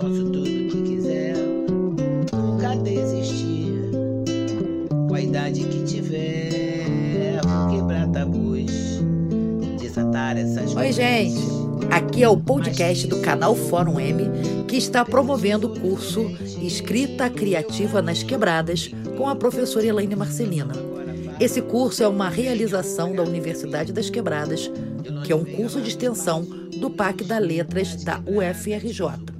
posso tudo que quiser. Nunca desistir. Com a idade que tiver. Vou quebrar tabus. Desatar essas Oi, gente. Aqui é o podcast do canal Fórum M, que está promovendo o curso Escrita Criativa nas Quebradas com a professora Elaine Marcelina. Esse curso é uma realização da Universidade das Quebradas, que é um curso de extensão do PAC da Letras da UFRJ.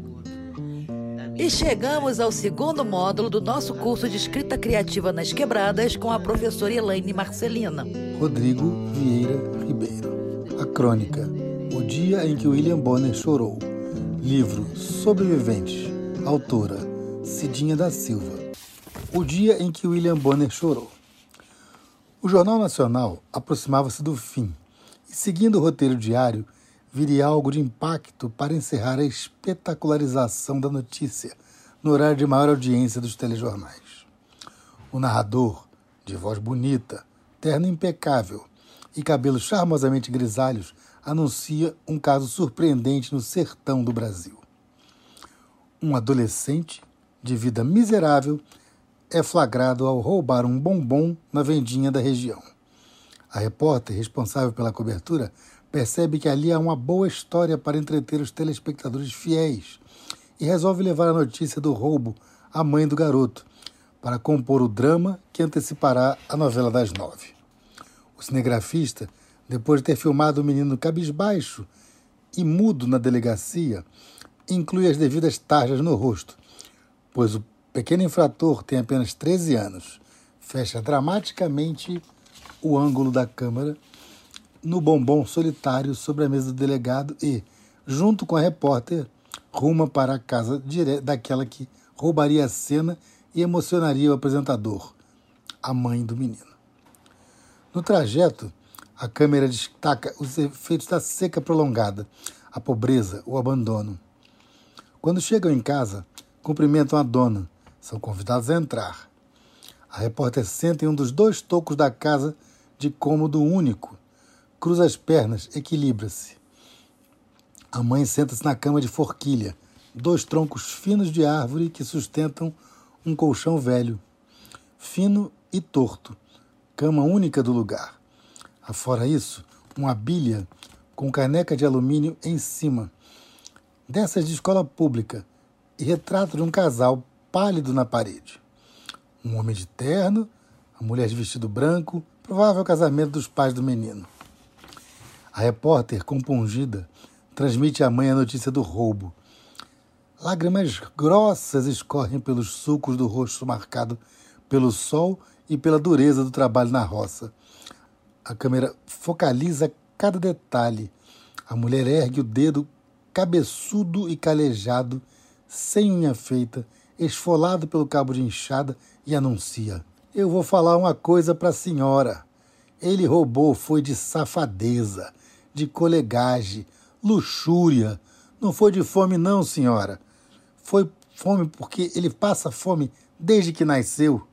E chegamos ao segundo módulo do nosso curso de escrita criativa nas quebradas com a professora Elaine Marcelina. Rodrigo Vieira Ribeiro. A Crônica. O dia em que William Bonner chorou. Livro Sobreviventes. Autora Cidinha da Silva. O dia em que William Bonner chorou. O Jornal Nacional aproximava-se do fim e, seguindo o roteiro diário, viria algo de impacto para encerrar a espetacularização da notícia no horário de maior audiência dos telejornais. O narrador, de voz bonita, terno impecável e cabelos charmosamente grisalhos, anuncia um caso surpreendente no sertão do Brasil. Um adolescente, de vida miserável, é flagrado ao roubar um bombom na vendinha da região. A repórter responsável pela cobertura percebe que ali há uma boa história para entreter os telespectadores fiéis e resolve levar a notícia do roubo à mãe do garoto, para compor o drama que antecipará a novela das nove. O cinegrafista, depois de ter filmado o menino cabisbaixo e mudo na delegacia, inclui as devidas tarjas no rosto, pois o pequeno infrator tem apenas 13 anos. Fecha dramaticamente o ângulo da câmera no bombom solitário sobre a mesa do delegado e, junto com a repórter, ruma para a casa daquela que roubaria a cena e emocionaria o apresentador, a mãe do menino. No trajeto, a câmera destaca os efeitos da seca prolongada, a pobreza, o abandono. Quando chegam em casa, cumprimentam a dona, são convidados a entrar. A repórter senta em um dos dois tocos da casa de cômodo único, cruza as pernas, equilibra-se. A mãe senta-se na cama de forquilha, dois troncos finos de árvore que sustentam um colchão velho, fino e torto, cama única do lugar. Afora isso, uma bilha com caneca de alumínio em cima, dessas de escola pública, e retrato de um casal pálido na parede. Um homem de terno, a mulher de vestido branco, provável casamento dos pais do menino. A repórter, compungida, transmite à mãe a notícia do roubo. Lágrimas grossas escorrem pelos sulcos do rosto marcado pelo sol e pela dureza do trabalho na roça. A câmera focaliza cada detalhe. A mulher ergue o dedo cabeçudo e calejado, sem unha feita, esfolado pelo cabo de enxada, e anuncia: Eu vou falar uma coisa para a senhora. Ele roubou foi de safadeza, de colegagem, luxúria. Não foi de fome, não, senhora. Foi fome porque ele passa fome desde que nasceu.